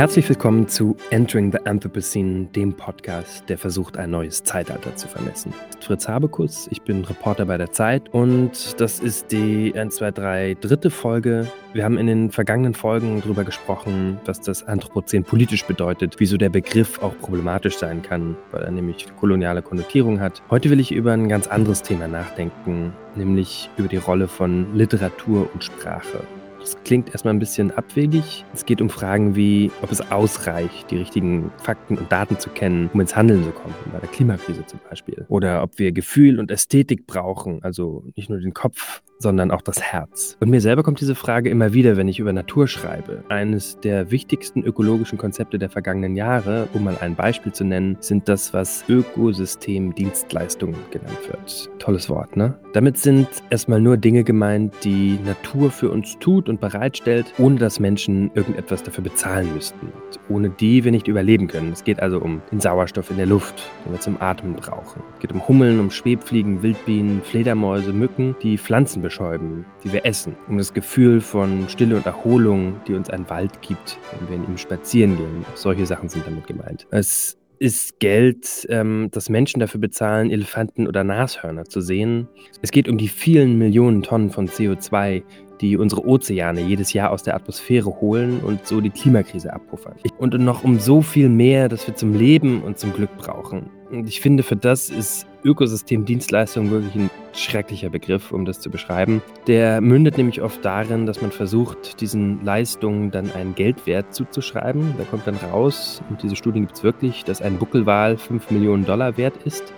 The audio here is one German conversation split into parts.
Herzlich willkommen zu Entering the Anthropocene, dem Podcast, der versucht, ein neues Zeitalter zu vermessen. Fritz Habekus, ich bin Reporter bei der Zeit und das ist die 1, 2, 3 dritte Folge. Wir haben in den vergangenen Folgen darüber gesprochen, was das Anthropozän politisch bedeutet, wieso der Begriff auch problematisch sein kann, weil er nämlich koloniale Konnotierung hat. Heute will ich über ein ganz anderes Thema nachdenken, nämlich über die Rolle von Literatur und Sprache. Das klingt erstmal ein bisschen abwegig. Es geht um Fragen wie, ob es ausreicht, die richtigen Fakten und Daten zu kennen, um ins Handeln zu kommen, bei der Klimakrise zum Beispiel. Oder ob wir Gefühl und Ästhetik brauchen, also nicht nur den Kopf, sondern auch das Herz. Und mir selber kommt diese Frage immer wieder, wenn ich über Natur schreibe. Eines der wichtigsten ökologischen Konzepte der vergangenen Jahre, um mal ein Beispiel zu nennen, sind das, was Ökosystemdienstleistungen genannt wird. Tolles Wort, ne? Damit sind erstmal nur Dinge gemeint, die Natur für uns tut und bereitstellt, ohne dass Menschen irgendetwas dafür bezahlen müssten. Und ohne die wir nicht überleben können. Es geht also um den Sauerstoff in der Luft, den wir zum Atmen brauchen. Es geht um Hummeln, um Schwebfliegen, Wildbienen, Fledermäuse, Mücken, die Pflanzen beschäumen, die wir essen, um das Gefühl von Stille und Erholung, die uns ein Wald gibt, wenn wir in ihm spazieren gehen. Solche Sachen sind damit gemeint. Es ist Geld, ähm, das Menschen dafür bezahlen, Elefanten oder Nashörner zu sehen. Es geht um die vielen Millionen Tonnen von CO2, die unsere Ozeane jedes Jahr aus der Atmosphäre holen und so die Klimakrise abpuffern. Und noch um so viel mehr, das wir zum Leben und zum Glück brauchen. Und ich finde, für das ist Ökosystemdienstleistung wirklich ein schrecklicher Begriff, um das zu beschreiben. Der mündet nämlich oft darin, dass man versucht, diesen Leistungen dann einen Geldwert zuzuschreiben. Da kommt dann raus, und diese Studien gibt es wirklich, dass ein Buckelwal 5 Millionen Dollar wert ist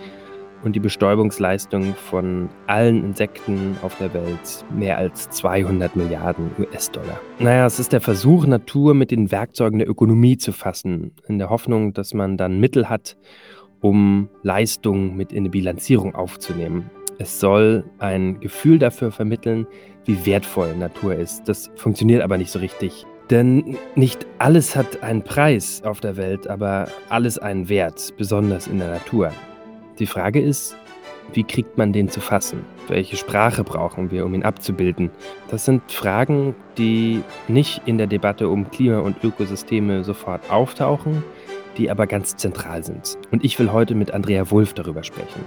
und die Bestäubungsleistung von allen Insekten auf der Welt mehr als 200 Milliarden US-Dollar. Naja, es ist der Versuch, Natur mit den Werkzeugen der Ökonomie zu fassen, in der Hoffnung, dass man dann Mittel hat, um Leistung mit in eine Bilanzierung aufzunehmen. Es soll ein Gefühl dafür vermitteln, wie wertvoll Natur ist. Das funktioniert aber nicht so richtig. Denn nicht alles hat einen Preis auf der Welt, aber alles einen Wert, besonders in der Natur. Die Frage ist, wie kriegt man den zu fassen? Welche Sprache brauchen wir, um ihn abzubilden? Das sind Fragen, die nicht in der Debatte um Klima und Ökosysteme sofort auftauchen, die aber ganz zentral sind. Und ich will heute mit Andrea Wulff darüber sprechen.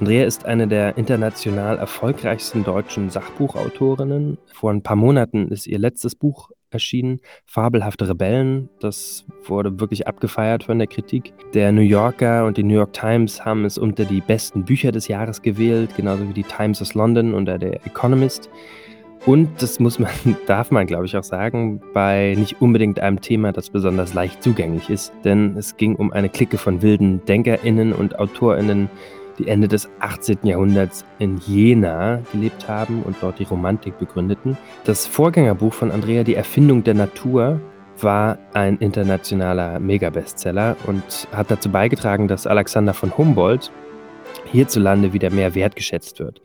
Andrea ist eine der international erfolgreichsten deutschen Sachbuchautorinnen. Vor ein paar Monaten ist ihr letztes Buch erschienen, Fabelhafte Rebellen. Das wurde wirklich abgefeiert von der Kritik. Der New Yorker und die New York Times haben es unter die besten Bücher des Jahres gewählt, genauso wie die Times of London und der Economist. Und das muss man, darf man, glaube ich, auch sagen, bei nicht unbedingt einem Thema, das besonders leicht zugänglich ist. Denn es ging um eine Clique von wilden DenkerInnen und AutorInnen, die Ende des 18. Jahrhunderts in Jena gelebt haben und dort die Romantik begründeten. Das Vorgängerbuch von Andrea, Die Erfindung der Natur, war ein internationaler Megabestseller und hat dazu beigetragen, dass Alexander von Humboldt hierzulande wieder mehr wertgeschätzt wird.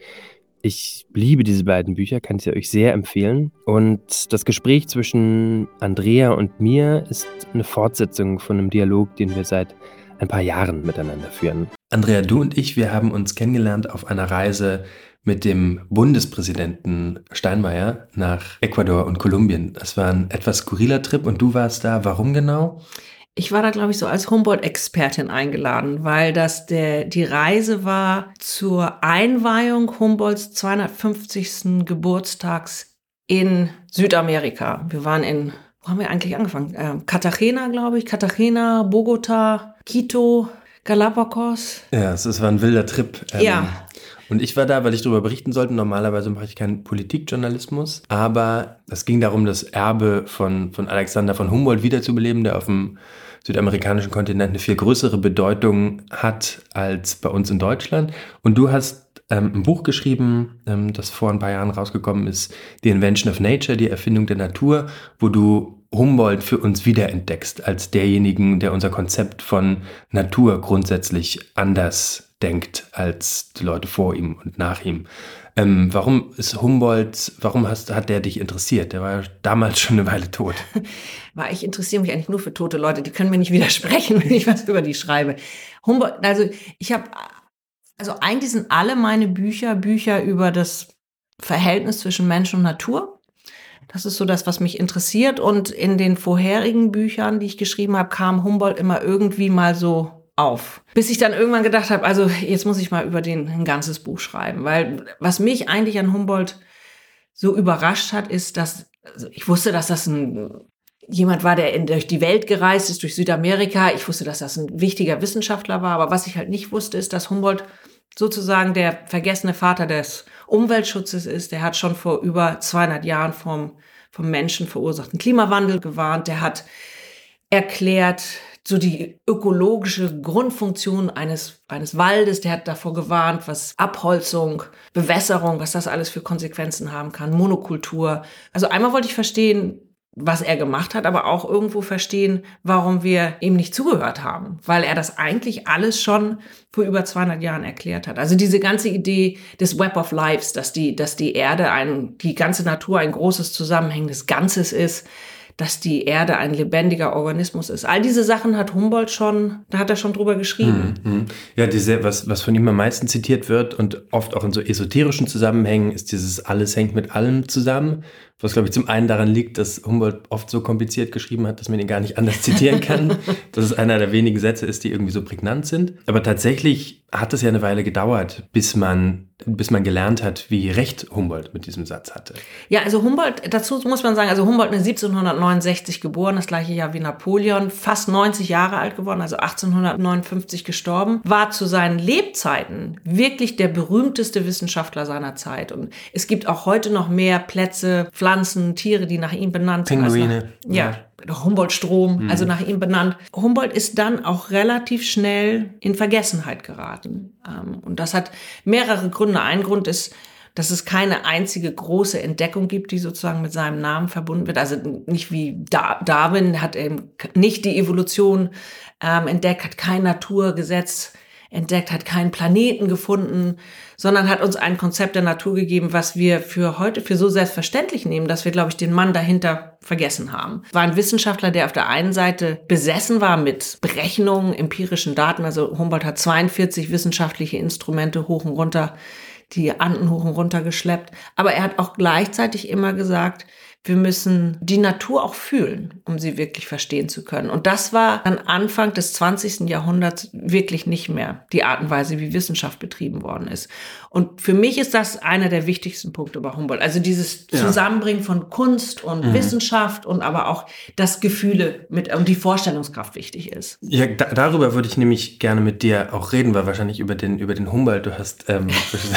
Ich liebe diese beiden Bücher, kann sie euch sehr empfehlen. Und das Gespräch zwischen Andrea und mir ist eine Fortsetzung von einem Dialog, den wir seit ein paar Jahren miteinander führen. Andrea, du und ich, wir haben uns kennengelernt auf einer Reise mit dem Bundespräsidenten Steinmeier nach Ecuador und Kolumbien. Das war ein etwas skurriler Trip und du warst da. Warum genau? Ich war da, glaube ich, so als Humboldt-Expertin eingeladen, weil das der, die Reise war zur Einweihung Humboldts 250. Geburtstags in Südamerika. Wir waren in, wo haben wir eigentlich angefangen? Ähm, Cartagena, glaube ich, Cartagena, Bogota, Quito, Galapagos. Ja, es war ein wilder Trip. Ähm, ja. Und ich war da, weil ich darüber berichten sollte. Normalerweise mache ich keinen Politikjournalismus. Aber es ging darum, das Erbe von, von Alexander von Humboldt wiederzubeleben, der auf dem südamerikanischen Kontinent eine viel größere Bedeutung hat als bei uns in Deutschland. Und du hast ähm, ein Buch geschrieben, ähm, das vor ein paar Jahren rausgekommen ist, The Invention of Nature, die Erfindung der Natur, wo du Humboldt für uns wiederentdeckst als derjenigen, der unser Konzept von Natur grundsätzlich anders denkt als die Leute vor ihm und nach ihm. Ähm, warum ist Humboldt, warum hast, hat der dich interessiert? Der war ja damals schon eine Weile tot. War ich interessiere mich eigentlich nur für tote Leute, die können mir nicht widersprechen, wenn ich was über die schreibe. Humboldt, also ich habe, also eigentlich sind alle meine Bücher Bücher über das Verhältnis zwischen Mensch und Natur. Das ist so das, was mich interessiert. Und in den vorherigen Büchern, die ich geschrieben habe, kam Humboldt immer irgendwie mal so auf. Bis ich dann irgendwann gedacht habe, also jetzt muss ich mal über den ein ganzes Buch schreiben. Weil was mich eigentlich an Humboldt so überrascht hat, ist, dass also ich wusste, dass das ein jemand war, der in, durch die Welt gereist ist, durch Südamerika. Ich wusste, dass das ein wichtiger Wissenschaftler war. Aber was ich halt nicht wusste, ist, dass Humboldt sozusagen der vergessene Vater des Umweltschutzes ist. Der hat schon vor über 200 Jahren vom, vom Menschen verursachten Klimawandel gewarnt. Der hat erklärt, so die ökologische Grundfunktion eines, eines Waldes, der hat davor gewarnt, was Abholzung, Bewässerung, was das alles für Konsequenzen haben kann, Monokultur. Also einmal wollte ich verstehen, was er gemacht hat, aber auch irgendwo verstehen, warum wir ihm nicht zugehört haben, weil er das eigentlich alles schon vor über 200 Jahren erklärt hat. Also diese ganze Idee des Web of Lives, dass die, dass die Erde ein, die ganze Natur ein großes zusammenhängendes Ganzes ist, dass die Erde ein lebendiger Organismus ist. All diese Sachen hat Humboldt schon, da hat er schon drüber geschrieben. Hm, hm. Ja, diese, was, was von ihm am meisten zitiert wird und oft auch in so esoterischen Zusammenhängen, ist dieses alles hängt mit allem zusammen. Was, glaube ich, zum einen daran liegt, dass Humboldt oft so kompliziert geschrieben hat, dass man ihn gar nicht anders zitieren kann. dass es einer der wenigen Sätze ist, die irgendwie so prägnant sind. Aber tatsächlich hat es ja eine Weile gedauert, bis man, bis man gelernt hat, wie recht Humboldt mit diesem Satz hatte. Ja, also Humboldt, dazu muss man sagen, also Humboldt ist 1769 geboren, das gleiche Jahr wie Napoleon, fast 90 Jahre alt geworden, also 1859 gestorben, war zu seinen Lebzeiten wirklich der berühmteste Wissenschaftler seiner Zeit. Und es gibt auch heute noch mehr Plätze, Pflanzen, Tiere, die nach ihm benannt sind. Pinguine. Nach, ja. ja. Humboldt-Strom, mhm. also nach ihm benannt. Humboldt ist dann auch relativ schnell in Vergessenheit geraten. Ähm, und das hat mehrere Gründe. Ein Grund ist, dass es keine einzige große Entdeckung gibt, die sozusagen mit seinem Namen verbunden wird. Also nicht wie Darwin hat eben nicht die Evolution ähm, entdeckt, hat kein Naturgesetz entdeckt, hat keinen Planeten gefunden, sondern hat uns ein Konzept der Natur gegeben, was wir für heute für so selbstverständlich nehmen, dass wir, glaube ich, den Mann dahinter vergessen haben. War ein Wissenschaftler, der auf der einen Seite besessen war mit Berechnungen, empirischen Daten. Also Humboldt hat 42 wissenschaftliche Instrumente hoch und runter, die Anden hoch und runter geschleppt. Aber er hat auch gleichzeitig immer gesagt, wir müssen die Natur auch fühlen, um sie wirklich verstehen zu können. Und das war dann Anfang des 20. Jahrhunderts wirklich nicht mehr die Art und Weise, wie Wissenschaft betrieben worden ist. Und für mich ist das einer der wichtigsten Punkte bei Humboldt. Also dieses Zusammenbringen von Kunst und mhm. Wissenschaft und aber auch das Gefühle mit und die Vorstellungskraft wichtig ist. Ja, da, darüber würde ich nämlich gerne mit dir auch reden, weil wahrscheinlich über den, über den Humboldt, du hast ähm,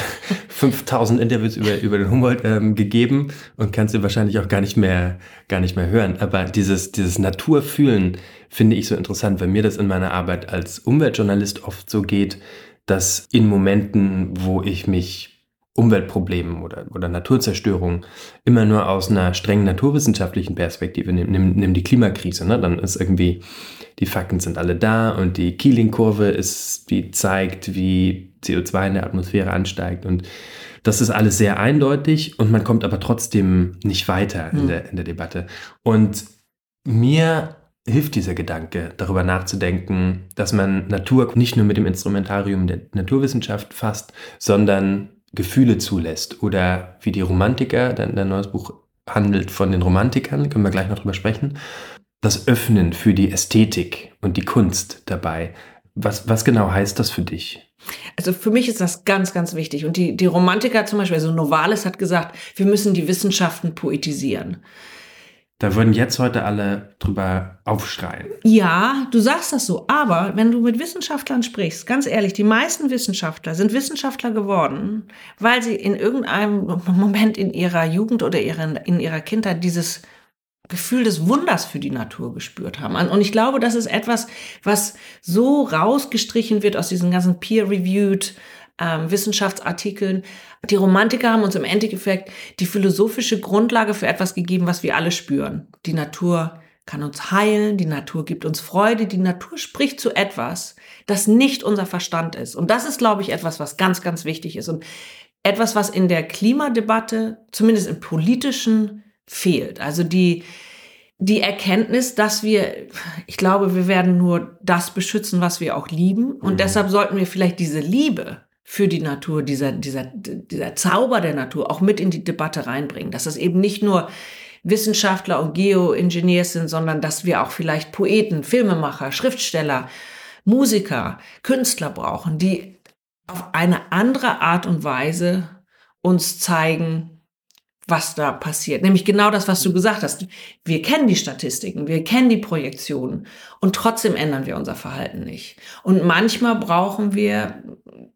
5000 Interviews über, über den Humboldt ähm, gegeben und kannst du wahrscheinlich auch gar nicht mehr, gar nicht mehr hören. Aber dieses, dieses Naturfühlen finde ich so interessant, weil mir das in meiner Arbeit als Umweltjournalist oft so geht, dass in Momenten, wo ich mich Umweltproblemen oder, oder Naturzerstörung immer nur aus einer strengen naturwissenschaftlichen Perspektive nimm, nimm, nimm die Klimakrise, ne? dann ist irgendwie, die Fakten sind alle da und die Keeling-Kurve ist, die zeigt, wie CO2 in der Atmosphäre ansteigt und das ist alles sehr eindeutig und man kommt aber trotzdem nicht weiter in, hm. der, in der Debatte. Und mir hilft dieser Gedanke, darüber nachzudenken, dass man Natur nicht nur mit dem Instrumentarium der Naturwissenschaft fasst, sondern Gefühle zulässt. Oder wie die Romantiker, dein, dein neues Buch handelt von den Romantikern, können wir gleich noch drüber sprechen, das Öffnen für die Ästhetik und die Kunst dabei. Was, was genau heißt das für dich? Also für mich ist das ganz, ganz wichtig. Und die, die Romantiker zum Beispiel, also Novalis hat gesagt, wir müssen die Wissenschaften poetisieren. Da würden jetzt heute alle drüber aufschreien. Ja, du sagst das so. Aber wenn du mit Wissenschaftlern sprichst, ganz ehrlich, die meisten Wissenschaftler sind Wissenschaftler geworden, weil sie in irgendeinem Moment in ihrer Jugend oder in ihrer Kindheit dieses Gefühl des Wunders für die Natur gespürt haben. Und ich glaube, das ist etwas, was so rausgestrichen wird aus diesen ganzen peer-reviewed ähm, Wissenschaftsartikeln. Die Romantiker haben uns im Endeffekt die philosophische Grundlage für etwas gegeben, was wir alle spüren. Die Natur kann uns heilen, die Natur gibt uns Freude, die Natur spricht zu etwas, das nicht unser Verstand ist. Und das ist, glaube ich, etwas, was ganz, ganz wichtig ist. Und etwas, was in der Klimadebatte, zumindest im politischen, fehlt. Also die, die Erkenntnis, dass wir, ich glaube, wir werden nur das beschützen, was wir auch lieben. Und mhm. deshalb sollten wir vielleicht diese Liebe für die Natur, dieser, dieser, dieser Zauber der Natur auch mit in die Debatte reinbringen. Dass das eben nicht nur Wissenschaftler und Geoingenieurs sind, sondern dass wir auch vielleicht Poeten, Filmemacher, Schriftsteller, Musiker, Künstler brauchen, die auf eine andere Art und Weise uns zeigen, was da passiert. Nämlich genau das, was du gesagt hast. Wir kennen die Statistiken, wir kennen die Projektionen und trotzdem ändern wir unser Verhalten nicht. Und manchmal brauchen wir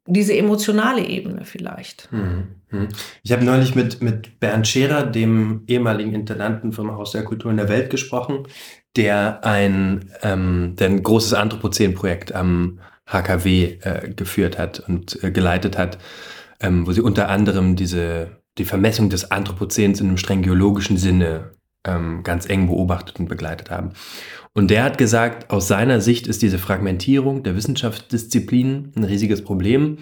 diese emotionale Ebene vielleicht. Hm, hm. Ich habe neulich mit, mit Bernd Scherer, dem ehemaligen Intendanten vom Haus der Kultur in der Welt, gesprochen, der ein, ähm, der ein großes Anthropozän-Projekt am HKW äh, geführt hat und äh, geleitet hat, ähm, wo sie unter anderem diese die Vermessung des Anthropozäns in einem streng geologischen Sinne ähm, ganz eng beobachtet und begleitet haben. Und der hat gesagt, aus seiner Sicht ist diese Fragmentierung der Wissenschaftsdisziplinen ein riesiges Problem.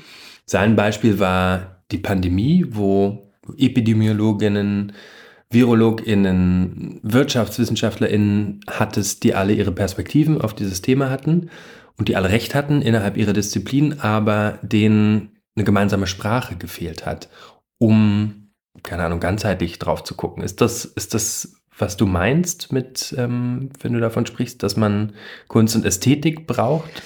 Sein Beispiel war die Pandemie, wo Epidemiologinnen, VirologInnen, WirtschaftswissenschaftlerInnen hattest, die alle ihre Perspektiven auf dieses Thema hatten und die alle Recht hatten innerhalb ihrer Disziplin, aber denen eine gemeinsame Sprache gefehlt hat, um keine Ahnung, ganzheitlich drauf zu gucken. Ist das, ist das, was du meinst mit, ähm, wenn du davon sprichst, dass man Kunst und Ästhetik braucht?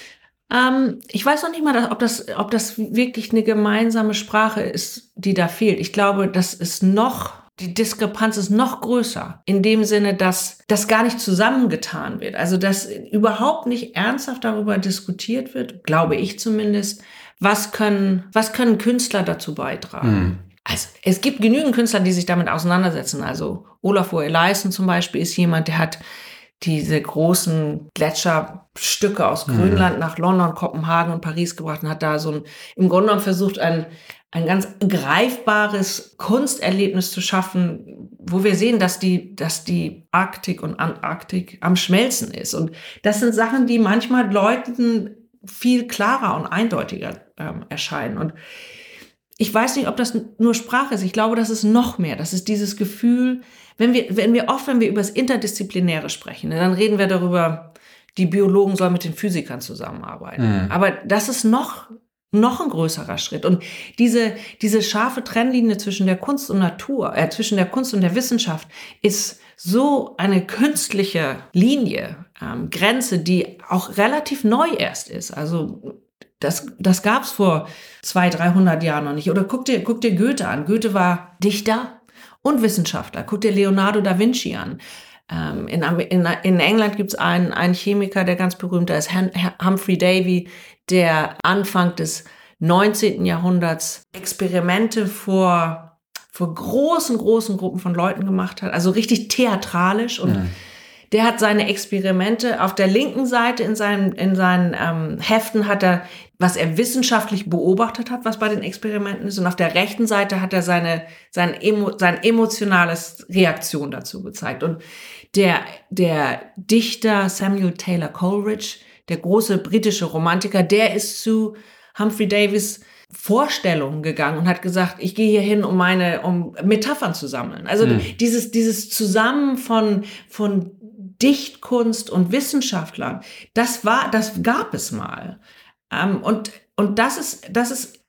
Ähm, ich weiß noch nicht mal, ob das, ob das wirklich eine gemeinsame Sprache ist, die da fehlt. Ich glaube, das ist noch die Diskrepanz ist noch größer. In dem Sinne, dass das gar nicht zusammengetan wird. Also, dass überhaupt nicht ernsthaft darüber diskutiert wird, glaube ich zumindest, was können, was können Künstler dazu beitragen. Also es gibt genügend Künstler, die sich damit auseinandersetzen. Also Olafur Eliasson zum Beispiel ist jemand, der hat diese großen Gletscherstücke aus mhm. Grönland nach London, Kopenhagen und Paris gebracht und hat da so ein, im Grunde genommen versucht, ein, ein ganz greifbares Kunsterlebnis zu schaffen, wo wir sehen, dass die, dass die Arktik und Antarktik am Schmelzen ist. Und das sind Sachen, die manchmal Leuten viel klarer und eindeutiger ähm, erscheinen. Und ich weiß nicht, ob das nur Sprache ist. Ich glaube, das ist noch mehr. Das ist dieses Gefühl, wenn wir, wenn wir oft, wenn wir über das Interdisziplinäre sprechen, ne, dann reden wir darüber, die Biologen sollen mit den Physikern zusammenarbeiten. Mhm. Aber das ist noch, noch ein größerer Schritt. Und diese, diese scharfe Trennlinie zwischen der Kunst und Natur, äh, zwischen der Kunst und der Wissenschaft ist so eine künstliche Linie, ähm, Grenze, die auch relativ neu erst ist. Also das, das gab es vor zwei, 300 Jahren noch nicht. Oder guck dir, guck dir Goethe an. Goethe war Dichter und Wissenschaftler. Guck dir Leonardo da Vinci an. Ähm, in, in, in England gibt es einen, einen Chemiker, der ganz berühmt ist, Humphrey Davy, der Anfang des 19. Jahrhunderts Experimente vor, vor großen, großen Gruppen von Leuten gemacht hat. Also richtig theatralisch und ja der hat seine Experimente auf der linken Seite in seinen, in seinen ähm, Heften hat er, was er wissenschaftlich beobachtet hat, was bei den Experimenten ist. Und auf der rechten Seite hat er seine, sein, emo, sein emotionales Reaktion dazu gezeigt. Und der, der Dichter Samuel Taylor Coleridge, der große britische Romantiker, der ist zu Humphrey Davis Vorstellungen gegangen und hat gesagt, ich gehe hier hin, um meine, um Metaphern zu sammeln. Also mhm. dieses, dieses Zusammen von, von Dichtkunst und Wissenschaftlern. Das war, das gab es mal. Ähm, und, und das ist, das ist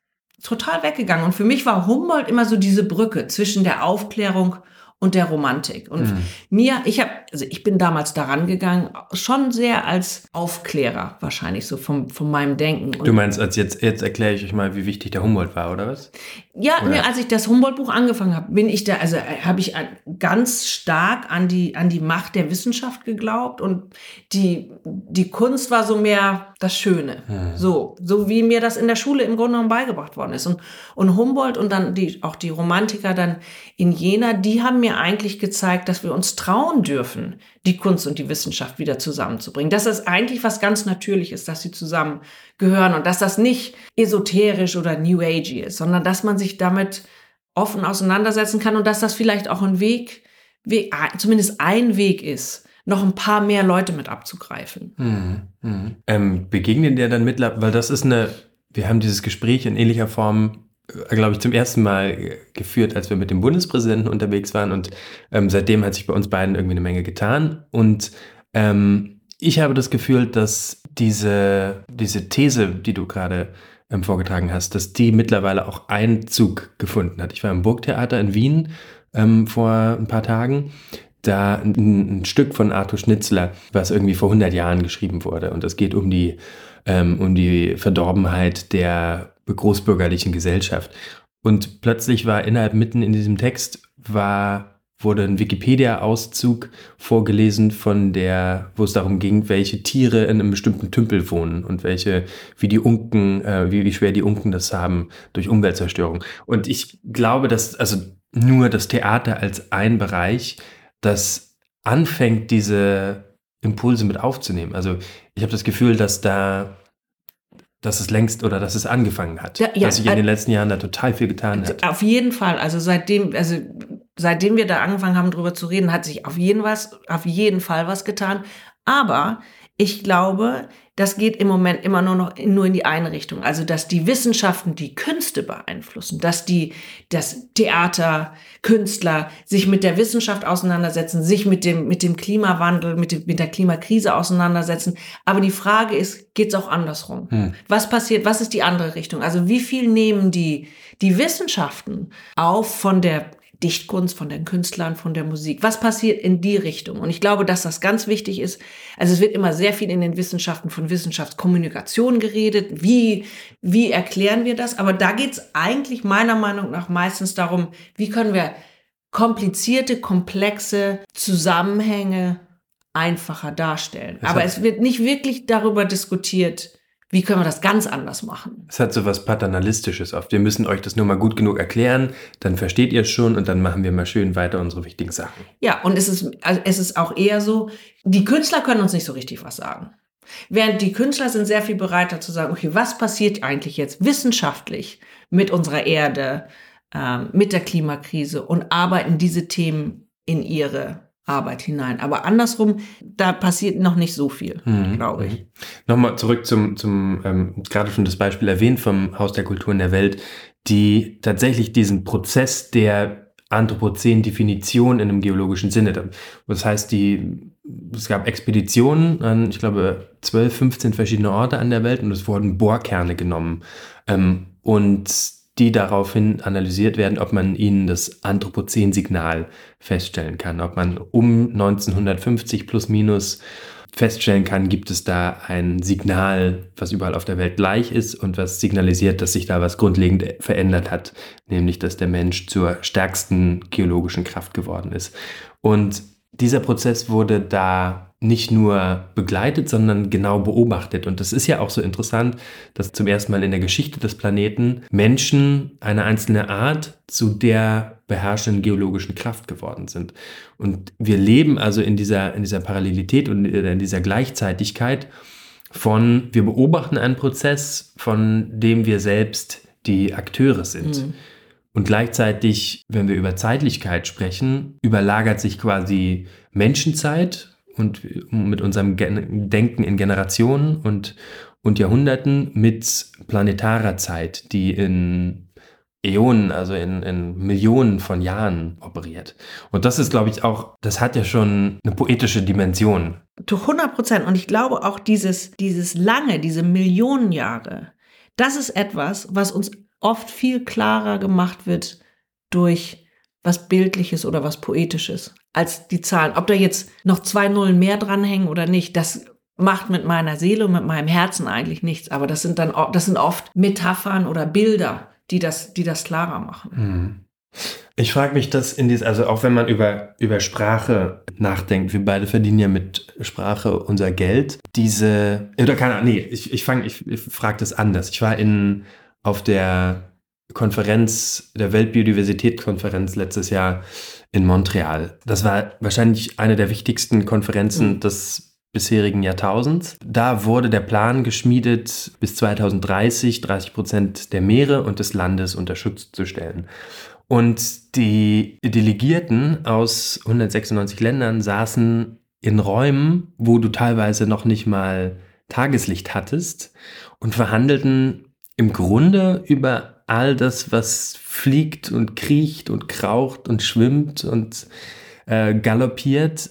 total weggegangen. Und für mich war Humboldt immer so diese Brücke zwischen der Aufklärung und der Romantik. Und mhm. mir, ich habe, also ich bin damals daran gegangen, schon sehr als Aufklärer wahrscheinlich so vom, von meinem Denken. Und du meinst, als jetzt, jetzt erkläre ich euch mal, wie wichtig der Humboldt war, oder was? Ja, oder? als ich das Humboldt-Buch angefangen habe, bin ich da, also äh, habe ich ganz stark an die, an die Macht der Wissenschaft geglaubt und die, die Kunst war so mehr das Schöne. Mhm. So, so wie mir das in der Schule im Grunde genommen beigebracht worden ist. Und, und Humboldt und dann die, auch die Romantiker dann in Jena, die haben mir eigentlich gezeigt, dass wir uns trauen dürfen, die Kunst und die Wissenschaft wieder zusammenzubringen. Dass das eigentlich was ganz Natürliches ist, dass sie zusammengehören und dass das nicht esoterisch oder New Age ist, sondern dass man sich damit offen auseinandersetzen kann und dass das vielleicht auch ein Weg, Weg zumindest ein Weg ist, noch ein paar mehr Leute mit abzugreifen. Mhm. Mhm. Ähm, begegnen dir dann mittlerweile, weil das ist eine, wir haben dieses Gespräch in ähnlicher Form glaube ich, zum ersten Mal geführt, als wir mit dem Bundespräsidenten unterwegs waren. Und ähm, seitdem hat sich bei uns beiden irgendwie eine Menge getan. Und ähm, ich habe das Gefühl, dass diese, diese These, die du gerade ähm, vorgetragen hast, dass die mittlerweile auch Einzug gefunden hat. Ich war im Burgtheater in Wien ähm, vor ein paar Tagen. da ein, ein, Stück von Arthur Schnitzler, was irgendwie vor 100 Jahren geschrieben wurde. Und es geht um die, ähm, um die Verdorbenheit der großbürgerlichen Gesellschaft. Und plötzlich war innerhalb mitten in diesem Text war wurde ein Wikipedia-Auszug vorgelesen von der, wo es darum ging, welche Tiere in einem bestimmten Tümpel wohnen und welche, wie die Unken, äh, wie, wie schwer die Unken das haben durch Umweltzerstörung. Und ich glaube, dass also nur das Theater als ein Bereich, das anfängt, diese Impulse mit aufzunehmen. Also ich habe das Gefühl, dass da dass es längst oder dass es angefangen hat. Ja, ja, dass sich in den letzten Jahren da total viel getan hat. Auf jeden Fall. Also seitdem, also seitdem wir da angefangen haben, drüber zu reden, hat sich auf jeden, was, auf jeden Fall was getan. Aber ich glaube, das geht im Moment immer nur noch in, nur in die eine Richtung. Also, dass die Wissenschaften die Künste beeinflussen, dass die, das Theater, Künstler sich mit der Wissenschaft auseinandersetzen, sich mit dem, mit dem Klimawandel, mit, dem, mit der Klimakrise auseinandersetzen. Aber die Frage ist, geht's auch andersrum? Hm. Was passiert? Was ist die andere Richtung? Also, wie viel nehmen die, die Wissenschaften auf von der Dichtkunst, von den Künstlern, von der Musik. Was passiert in die Richtung? Und ich glaube, dass das ganz wichtig ist. Also es wird immer sehr viel in den Wissenschaften von Wissenschaftskommunikation geredet. Wie, wie erklären wir das? Aber da geht es eigentlich meiner Meinung nach meistens darum, wie können wir komplizierte, komplexe Zusammenhänge einfacher darstellen. Das Aber es wird nicht wirklich darüber diskutiert, wie können wir das ganz anders machen? Es hat so was Paternalistisches oft. Wir müssen euch das nur mal gut genug erklären, dann versteht ihr es schon und dann machen wir mal schön weiter unsere wichtigen Sachen. Ja, und es ist, also es ist auch eher so, die Künstler können uns nicht so richtig was sagen. Während die Künstler sind sehr viel bereiter zu sagen, okay, was passiert eigentlich jetzt wissenschaftlich mit unserer Erde, ähm, mit der Klimakrise und arbeiten diese Themen in ihre Arbeit hinein. Aber andersrum, da passiert noch nicht so viel, mhm. glaube ich. Mhm. Nochmal zurück zum, zum ähm, gerade schon das Beispiel erwähnt vom Haus der Kulturen der Welt, die tatsächlich diesen Prozess der Anthropozän-Definition in einem geologischen Sinne. Das heißt, die, es gab Expeditionen an, ich glaube, 12, 15 verschiedene Orte an der Welt und es wurden Bohrkerne genommen. Ähm, und die daraufhin analysiert werden, ob man ihnen das Anthropozän-Signal feststellen kann, ob man um 1950 plus minus feststellen kann, gibt es da ein Signal, was überall auf der Welt gleich ist und was signalisiert, dass sich da was grundlegend verändert hat, nämlich dass der Mensch zur stärksten geologischen Kraft geworden ist. Und dieser Prozess wurde da nicht nur begleitet, sondern genau beobachtet. Und das ist ja auch so interessant, dass zum ersten Mal in der Geschichte des Planeten Menschen eine einzelne Art zu der beherrschenden geologischen Kraft geworden sind. Und wir leben also in dieser, in dieser Parallelität und in dieser Gleichzeitigkeit von, wir beobachten einen Prozess, von dem wir selbst die Akteure sind. Mhm. Und gleichzeitig, wenn wir über Zeitlichkeit sprechen, überlagert sich quasi Menschenzeit und mit unserem Denken in Generationen und, und Jahrhunderten mit planetarer Zeit, die in Äonen, also in, in Millionen von Jahren operiert. Und das ist, glaube ich, auch, das hat ja schon eine poetische Dimension. Zu 100 Prozent. Und ich glaube auch dieses, dieses lange, diese Millionen Jahre, das ist etwas, was uns oft viel klarer gemacht wird durch was Bildliches oder was Poetisches als die Zahlen. Ob da jetzt noch zwei Nullen mehr dranhängen oder nicht, das macht mit meiner Seele und mit meinem Herzen eigentlich nichts. Aber das sind dann, das sind oft Metaphern oder Bilder, die das, die das klarer machen. Mhm. Ich frage mich das in diesem, also auch wenn man über, über Sprache nachdenkt, wir beide verdienen ja mit Sprache unser Geld. Diese, oder keine Ahnung, nee, ich, ich fange, ich, ich frage das anders. Ich war in, auf der Konferenz, der Weltbiodiversitätskonferenz letztes Jahr in Montreal. Das war wahrscheinlich eine der wichtigsten Konferenzen mhm. des bisherigen Jahrtausends. Da wurde der Plan geschmiedet, bis 2030 30 Prozent der Meere und des Landes unter Schutz zu stellen. Und die Delegierten aus 196 Ländern saßen in Räumen, wo du teilweise noch nicht mal Tageslicht hattest und verhandelten im Grunde über all das, was fliegt und kriecht und kraucht und schwimmt und äh, galoppiert.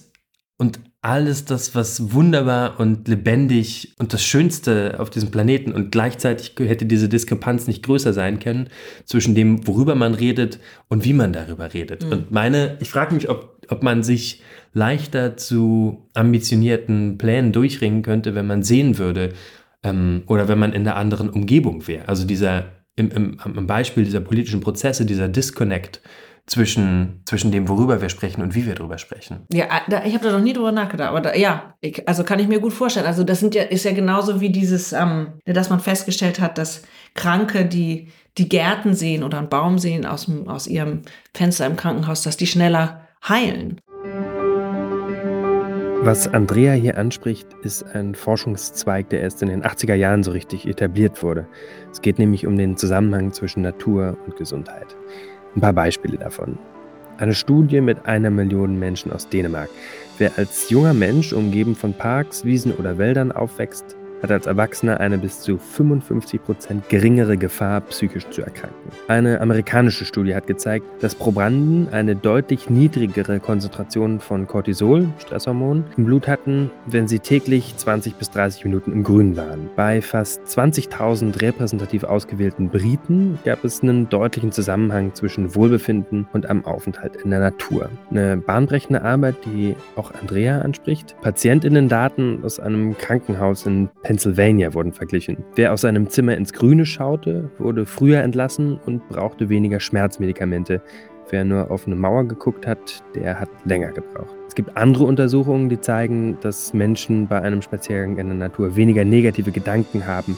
Und alles das, was wunderbar und lebendig und das Schönste auf diesem Planeten und gleichzeitig hätte diese Diskrepanz nicht größer sein können zwischen dem, worüber man redet und wie man darüber redet. Mhm. Und meine, ich frage mich, ob, ob man sich leichter zu ambitionierten Plänen durchringen könnte, wenn man sehen würde ähm, oder wenn man in der anderen Umgebung wäre. Also dieser, im, im, im Beispiel dieser politischen Prozesse, dieser Disconnect zwischen, zwischen dem, worüber wir sprechen und wie wir darüber sprechen. Ja, da, ich habe da noch nie drüber nachgedacht, aber da, ja, ich, also kann ich mir gut vorstellen. Also das sind ja, ist ja genauso wie dieses, ähm, dass man festgestellt hat, dass Kranke, die die Gärten sehen oder einen Baum sehen aus, aus ihrem Fenster im Krankenhaus, dass die schneller heilen. Was Andrea hier anspricht, ist ein Forschungszweig, der erst in den 80er Jahren so richtig etabliert wurde. Es geht nämlich um den Zusammenhang zwischen Natur und Gesundheit. Ein paar Beispiele davon. Eine Studie mit einer Million Menschen aus Dänemark. Wer als junger Mensch umgeben von Parks, Wiesen oder Wäldern aufwächst, hat als Erwachsener eine bis zu 55 Prozent geringere Gefahr, psychisch zu erkranken. Eine amerikanische Studie hat gezeigt, dass Probanden eine deutlich niedrigere Konzentration von Cortisol, Stresshormon, im Blut hatten, wenn sie täglich 20 bis 30 Minuten im Grün waren. Bei fast 20.000 repräsentativ ausgewählten Briten gab es einen deutlichen Zusammenhang zwischen Wohlbefinden und am Aufenthalt in der Natur. Eine bahnbrechende Arbeit, die auch Andrea anspricht. Patientinnen-Daten aus einem Krankenhaus in Pennsylvania wurden verglichen. Wer aus seinem Zimmer ins Grüne schaute, wurde früher entlassen und brauchte weniger Schmerzmedikamente. Wer nur auf eine Mauer geguckt hat, der hat länger gebraucht. Es gibt andere Untersuchungen, die zeigen, dass Menschen bei einem Spaziergang in der Natur weniger negative Gedanken haben,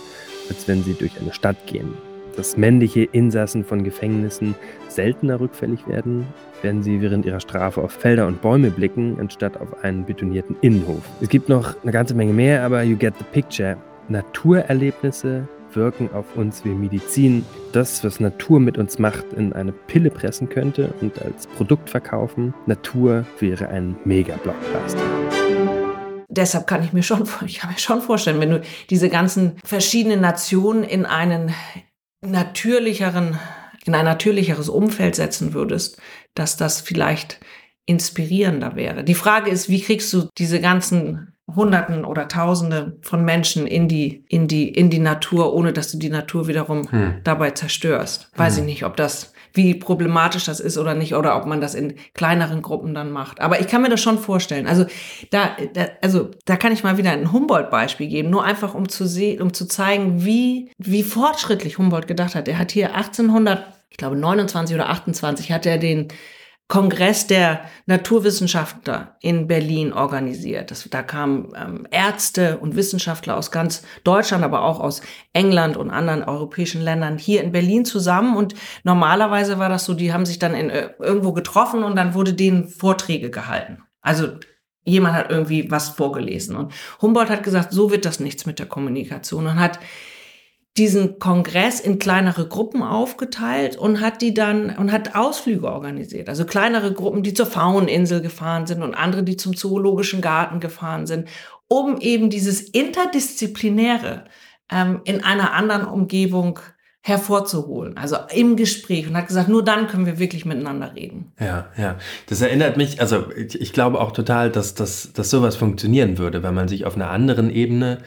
als wenn sie durch eine Stadt gehen. Dass männliche Insassen von Gefängnissen seltener rückfällig werden, wenn sie während ihrer Strafe auf Felder und Bäume blicken, anstatt auf einen betonierten Innenhof. Es gibt noch eine ganze Menge mehr, aber you get the picture. Naturerlebnisse wirken auf uns wie Medizin. Das, was Natur mit uns macht, in eine Pille pressen könnte und als Produkt verkaufen. Natur wäre ein Mega-Blockbuster deshalb kann ich mir schon, ich kann mir schon vorstellen, wenn du diese ganzen verschiedenen Nationen in einen natürlicheren, in ein natürlicheres Umfeld setzen würdest, dass das vielleicht inspirierender wäre. Die Frage ist, wie kriegst du diese ganzen Hunderten oder Tausende von Menschen in die, in die, in die Natur, ohne dass du die Natur wiederum hm. dabei zerstörst? Weiß hm. ich nicht, ob das, wie problematisch das ist oder nicht, oder ob man das in kleineren Gruppen dann macht. Aber ich kann mir das schon vorstellen. Also da, da also da kann ich mal wieder ein Humboldt-Beispiel geben, nur einfach um zu sehen, um zu zeigen, wie, wie fortschrittlich Humboldt gedacht hat. Er hat hier 1800, ich glaube 29 oder 28, hat er den Kongress der Naturwissenschaftler in Berlin organisiert. Das, da kamen ähm, Ärzte und Wissenschaftler aus ganz Deutschland, aber auch aus England und anderen europäischen Ländern hier in Berlin zusammen. Und normalerweise war das so, die haben sich dann in, äh, irgendwo getroffen und dann wurde denen Vorträge gehalten. Also jemand hat irgendwie was vorgelesen. Und Humboldt hat gesagt, so wird das nichts mit der Kommunikation und hat diesen Kongress in kleinere Gruppen aufgeteilt und hat die dann und hat Ausflüge organisiert. Also kleinere Gruppen, die zur Fauninsel gefahren sind und andere, die zum Zoologischen Garten gefahren sind, um eben dieses Interdisziplinäre ähm, in einer anderen Umgebung hervorzuholen, also im Gespräch und hat gesagt, nur dann können wir wirklich miteinander reden. Ja, ja. Das erinnert mich, also ich, ich glaube auch total, dass, dass, dass sowas funktionieren würde, wenn man sich auf einer anderen Ebene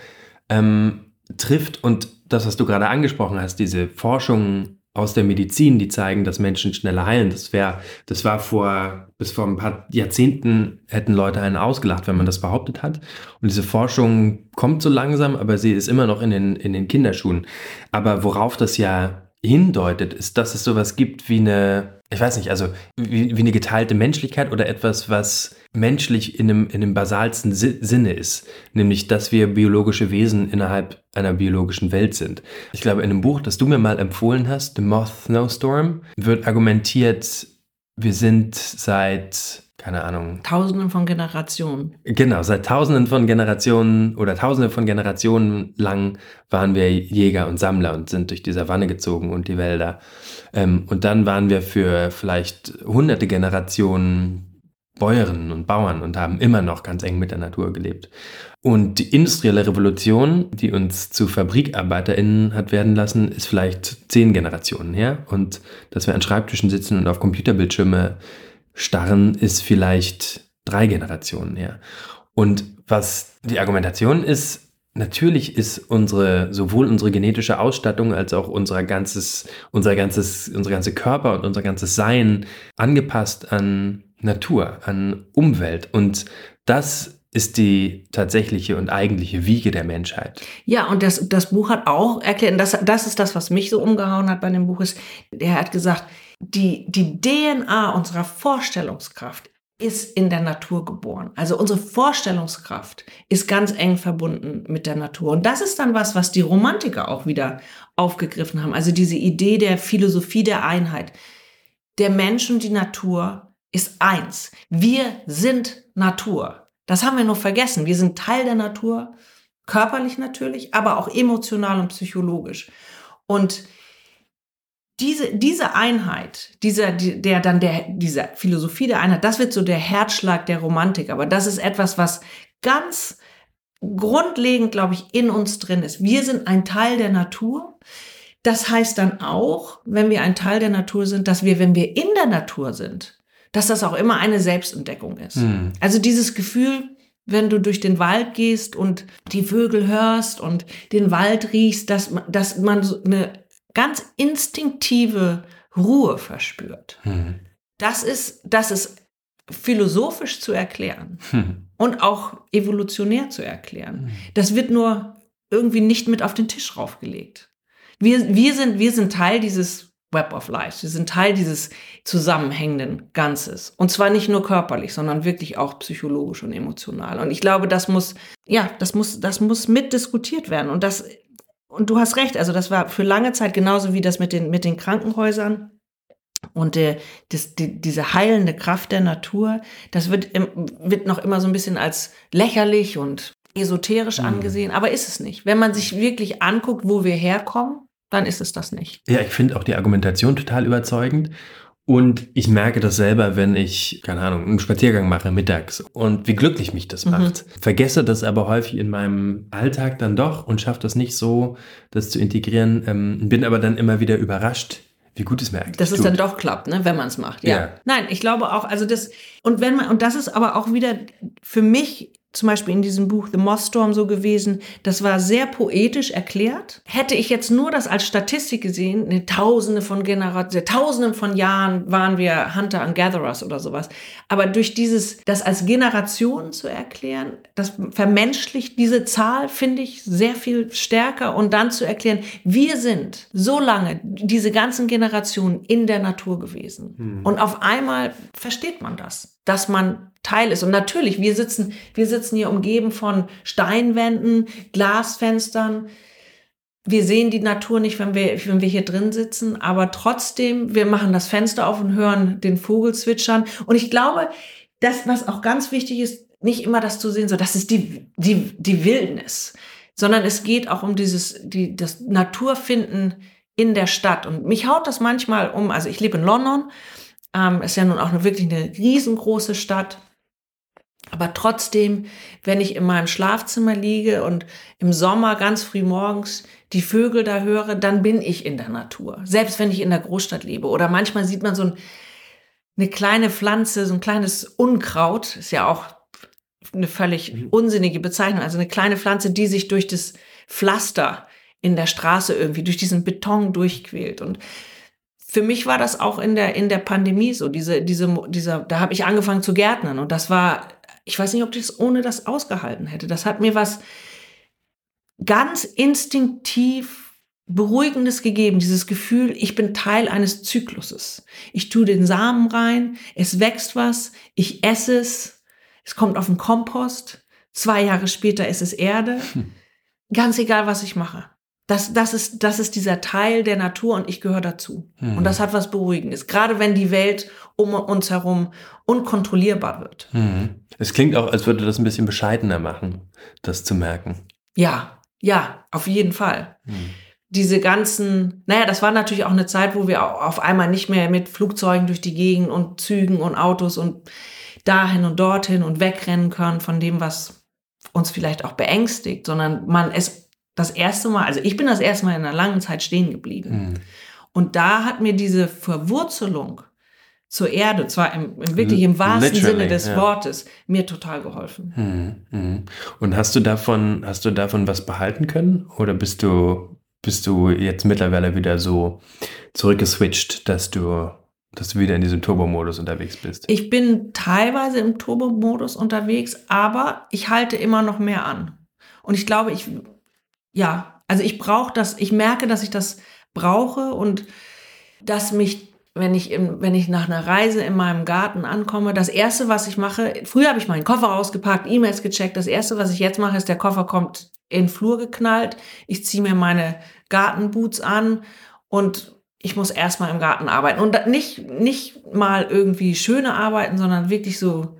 ähm, trifft und das, was du gerade angesprochen hast, diese Forschungen aus der Medizin, die zeigen, dass Menschen schneller heilen. Das wäre, das war vor, bis vor ein paar Jahrzehnten hätten Leute einen ausgelacht, wenn man das behauptet hat. Und diese Forschung kommt so langsam, aber sie ist immer noch in den, in den Kinderschuhen. Aber worauf das ja hindeutet, ist, dass es sowas gibt wie eine, ich weiß nicht, also wie, wie eine geteilte Menschlichkeit oder etwas, was menschlich in einem, in einem basalsten Sinne ist, nämlich dass wir biologische Wesen innerhalb einer biologischen Welt sind. Ich glaube, in einem Buch, das du mir mal empfohlen hast, The Moth Snowstorm, wird argumentiert, wir sind seit keine Ahnung. Tausenden von Generationen. Genau, seit Tausenden von Generationen oder Tausende von Generationen lang waren wir Jäger und Sammler und sind durch die Savanne gezogen und die Wälder. Ähm, und dann waren wir für vielleicht hunderte Generationen Bäuerinnen und Bauern und haben immer noch ganz eng mit der Natur gelebt. Und die industrielle Revolution, die uns zu FabrikarbeiterInnen hat werden lassen, ist vielleicht zehn Generationen her. Und dass wir an Schreibtischen sitzen und auf Computerbildschirme starren, ist vielleicht drei Generationen her. Und was die Argumentation ist, Natürlich ist unsere, sowohl unsere genetische Ausstattung als auch unser ganzes, unser ganzes, unser ganze Körper und unser ganzes Sein angepasst an Natur, an Umwelt. Und das ist die tatsächliche und eigentliche Wiege der Menschheit. Ja, und das, das Buch hat auch erklärt, das, das ist das, was mich so umgehauen hat bei dem Buch, ist, er hat gesagt, die, die DNA unserer Vorstellungskraft ist in der Natur geboren. Also unsere Vorstellungskraft ist ganz eng verbunden mit der Natur. Und das ist dann was, was die Romantiker auch wieder aufgegriffen haben. Also diese Idee der Philosophie der Einheit. Der Mensch und die Natur ist eins. Wir sind Natur. Das haben wir nur vergessen. Wir sind Teil der Natur, körperlich natürlich, aber auch emotional und psychologisch. Und diese, diese Einheit, dieser, der dann der, dieser Philosophie der Einheit, das wird so der Herzschlag der Romantik. Aber das ist etwas, was ganz grundlegend, glaube ich, in uns drin ist. Wir sind ein Teil der Natur. Das heißt dann auch, wenn wir ein Teil der Natur sind, dass wir, wenn wir in der Natur sind, dass das auch immer eine Selbstentdeckung ist. Mhm. Also dieses Gefühl, wenn du durch den Wald gehst und die Vögel hörst und den Wald riechst, dass, dass man so eine ganz instinktive Ruhe verspürt. Hm. Das ist, das ist philosophisch zu erklären hm. und auch evolutionär zu erklären. Hm. Das wird nur irgendwie nicht mit auf den Tisch raufgelegt. Wir, wir, sind, wir sind Teil dieses Web of Life. Wir sind Teil dieses zusammenhängenden Ganzes. Und zwar nicht nur körperlich, sondern wirklich auch psychologisch und emotional. Und ich glaube, das muss, ja, das muss, das muss mitdiskutiert werden. Und das und du hast recht, also das war für lange Zeit genauso wie das mit den, mit den Krankenhäusern. Und äh, das, die, diese heilende Kraft der Natur, das wird, wird noch immer so ein bisschen als lächerlich und esoterisch mhm. angesehen, aber ist es nicht. Wenn man sich wirklich anguckt, wo wir herkommen, dann ist es das nicht. Ja, ich finde auch die Argumentation total überzeugend. Und ich merke das selber, wenn ich, keine Ahnung, einen Spaziergang mache mittags und wie glücklich mich das mhm. macht. Vergesse das aber häufig in meinem Alltag dann doch und schaffe das nicht so, das zu integrieren. Ähm, bin aber dann immer wieder überrascht, wie gut es mir eigentlich Dass es dann doch klappt, ne, wenn man es macht. Ja. ja. Nein, ich glaube auch, also das, und wenn man, und das ist aber auch wieder für mich zum Beispiel in diesem Buch The Moss Storm so gewesen. Das war sehr poetisch erklärt. Hätte ich jetzt nur das als Statistik gesehen, ne, Tausende von Generationen, Tausenden von Jahren waren wir Hunter and Gatherers oder sowas. Aber durch dieses, das als Generation zu erklären, das vermenschlicht diese Zahl, finde ich, sehr viel stärker. Und dann zu erklären, wir sind so lange, diese ganzen Generationen in der Natur gewesen. Hm. Und auf einmal versteht man das, dass man Teil ist. Und natürlich, wir sitzen, wir sitzen hier umgeben von Steinwänden, Glasfenstern. Wir sehen die Natur nicht, wenn wir, wenn wir hier drin sitzen, aber trotzdem, wir machen das Fenster auf und hören den Vogel zwitschern. Und ich glaube, das, was auch ganz wichtig ist, nicht immer das zu sehen, so, das ist die, die, die Wildnis, sondern es geht auch um dieses, die, das Naturfinden in der Stadt. Und mich haut das manchmal um, also ich lebe in London, ähm, ist ja nun auch eine, wirklich eine riesengroße Stadt. Aber trotzdem, wenn ich in meinem Schlafzimmer liege und im Sommer ganz früh morgens die Vögel da höre, dann bin ich in der Natur. Selbst wenn ich in der Großstadt lebe. Oder manchmal sieht man so ein, eine kleine Pflanze, so ein kleines Unkraut, ist ja auch eine völlig mhm. unsinnige Bezeichnung. Also eine kleine Pflanze, die sich durch das Pflaster in der Straße irgendwie, durch diesen Beton durchquält. Und für mich war das auch in der, in der Pandemie so. Diese, diese, dieser, da habe ich angefangen zu gärtnern und das war ich weiß nicht, ob ich das ohne das ausgehalten hätte. Das hat mir was ganz instinktiv Beruhigendes gegeben, dieses Gefühl, ich bin Teil eines Zykluses. Ich tue den Samen rein, es wächst was, ich esse es, es kommt auf den Kompost, zwei Jahre später ist es Erde. Hm. Ganz egal, was ich mache. Das, das, ist, das ist dieser Teil der Natur und ich gehöre dazu. Mhm. Und das hat was Beruhigendes. Gerade wenn die Welt um uns herum unkontrollierbar wird. Mhm. Es klingt auch, als würde das ein bisschen bescheidener machen, das zu merken. Ja, ja, auf jeden Fall. Mhm. Diese ganzen, naja, das war natürlich auch eine Zeit, wo wir auf einmal nicht mehr mit Flugzeugen durch die Gegend und Zügen und Autos und dahin und dorthin und wegrennen können von dem, was uns vielleicht auch beängstigt, sondern man es das erste Mal, also ich bin das erste Mal in einer langen Zeit stehen geblieben. Mhm. Und da hat mir diese Verwurzelung zur Erde, zwar im, im wirklich im wahrsten Literally, Sinne des ja. Wortes, mir total geholfen. Hm, hm. Und hast du davon, hast du davon was behalten können? Oder bist du, bist du jetzt mittlerweile wieder so zurückgeswitcht, dass du, dass du wieder in diesem Turbo-Modus unterwegs bist? Ich bin teilweise im Turbo-Modus unterwegs, aber ich halte immer noch mehr an. Und ich glaube, ich, ja, also ich brauche das, ich merke, dass ich das brauche und dass mich, wenn ich, im, wenn ich nach einer Reise in meinem Garten ankomme, das Erste, was ich mache, früher habe ich meinen Koffer rausgepackt, E-Mails gecheckt, das Erste, was ich jetzt mache, ist, der Koffer kommt in den Flur geknallt, ich ziehe mir meine Gartenboots an und ich muss erstmal im Garten arbeiten. Und nicht, nicht mal irgendwie schöne Arbeiten, sondern wirklich so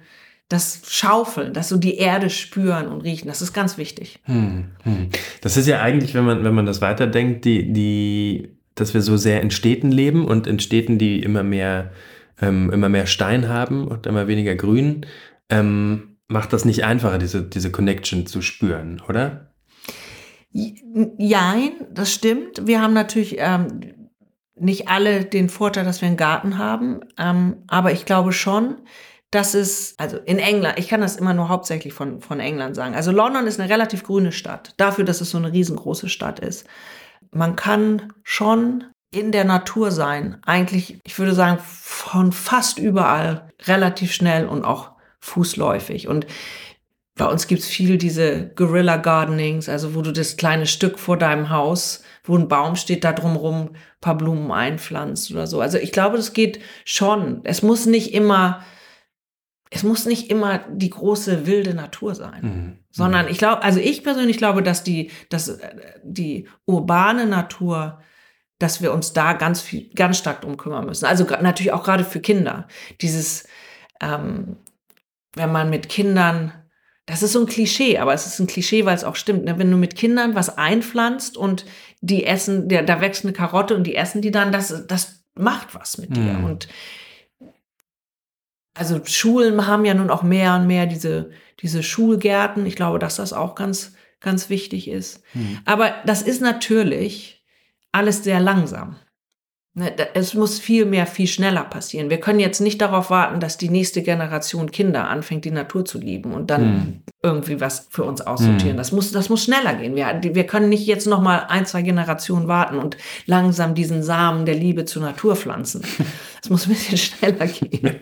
das Schaufeln, das so die Erde spüren und riechen. Das ist ganz wichtig. Hm, hm. Das ist ja eigentlich, wenn man, wenn man das weiterdenkt, die, die, dass wir so sehr in Städten leben und in Städten, die immer mehr, ähm, immer mehr Stein haben und immer weniger Grün, ähm, macht das nicht einfacher, diese, diese Connection zu spüren, oder? Jein, das stimmt. Wir haben natürlich ähm, nicht alle den Vorteil, dass wir einen Garten haben, ähm, aber ich glaube schon, dass es, also in England, ich kann das immer nur hauptsächlich von, von England sagen. Also London ist eine relativ grüne Stadt, dafür, dass es so eine riesengroße Stadt ist. Man kann schon in der Natur sein, eigentlich, ich würde sagen, von fast überall relativ schnell und auch fußläufig. Und bei uns gibt's viel diese Guerilla Gardenings, also wo du das kleine Stück vor deinem Haus, wo ein Baum steht, da drumrum ein paar Blumen einpflanzt oder so. Also ich glaube, das geht schon. Es muss nicht immer, es muss nicht immer die große wilde Natur sein. Mhm. Sondern ich glaube, also ich persönlich glaube, dass die, dass äh, die urbane Natur, dass wir uns da ganz viel, ganz stark drum kümmern müssen. Also natürlich auch gerade für Kinder. Dieses, ähm, wenn man mit Kindern, das ist so ein Klischee, aber es ist ein Klischee, weil es auch stimmt. Ne? Wenn du mit Kindern was einpflanzt und die essen, da wächst eine Karotte und die essen die dann, das, das macht was mit dir. Mhm. Und also Schulen haben ja nun auch mehr und mehr diese, diese Schulgärten. Ich glaube, dass das auch ganz, ganz wichtig ist. Mhm. Aber das ist natürlich alles sehr langsam. Ne, Es muss viel mehr, viel schneller passieren. Wir können jetzt nicht darauf warten, dass die nächste Generation Kinder anfängt, die Natur zu lieben und dann Hm. irgendwie was für uns aussortieren. Hm. Das muss, das muss schneller gehen. Wir, wir können nicht jetzt noch mal ein, zwei Generationen warten und langsam diesen Samen der Liebe zur Natur pflanzen. Es muss ein bisschen schneller gehen.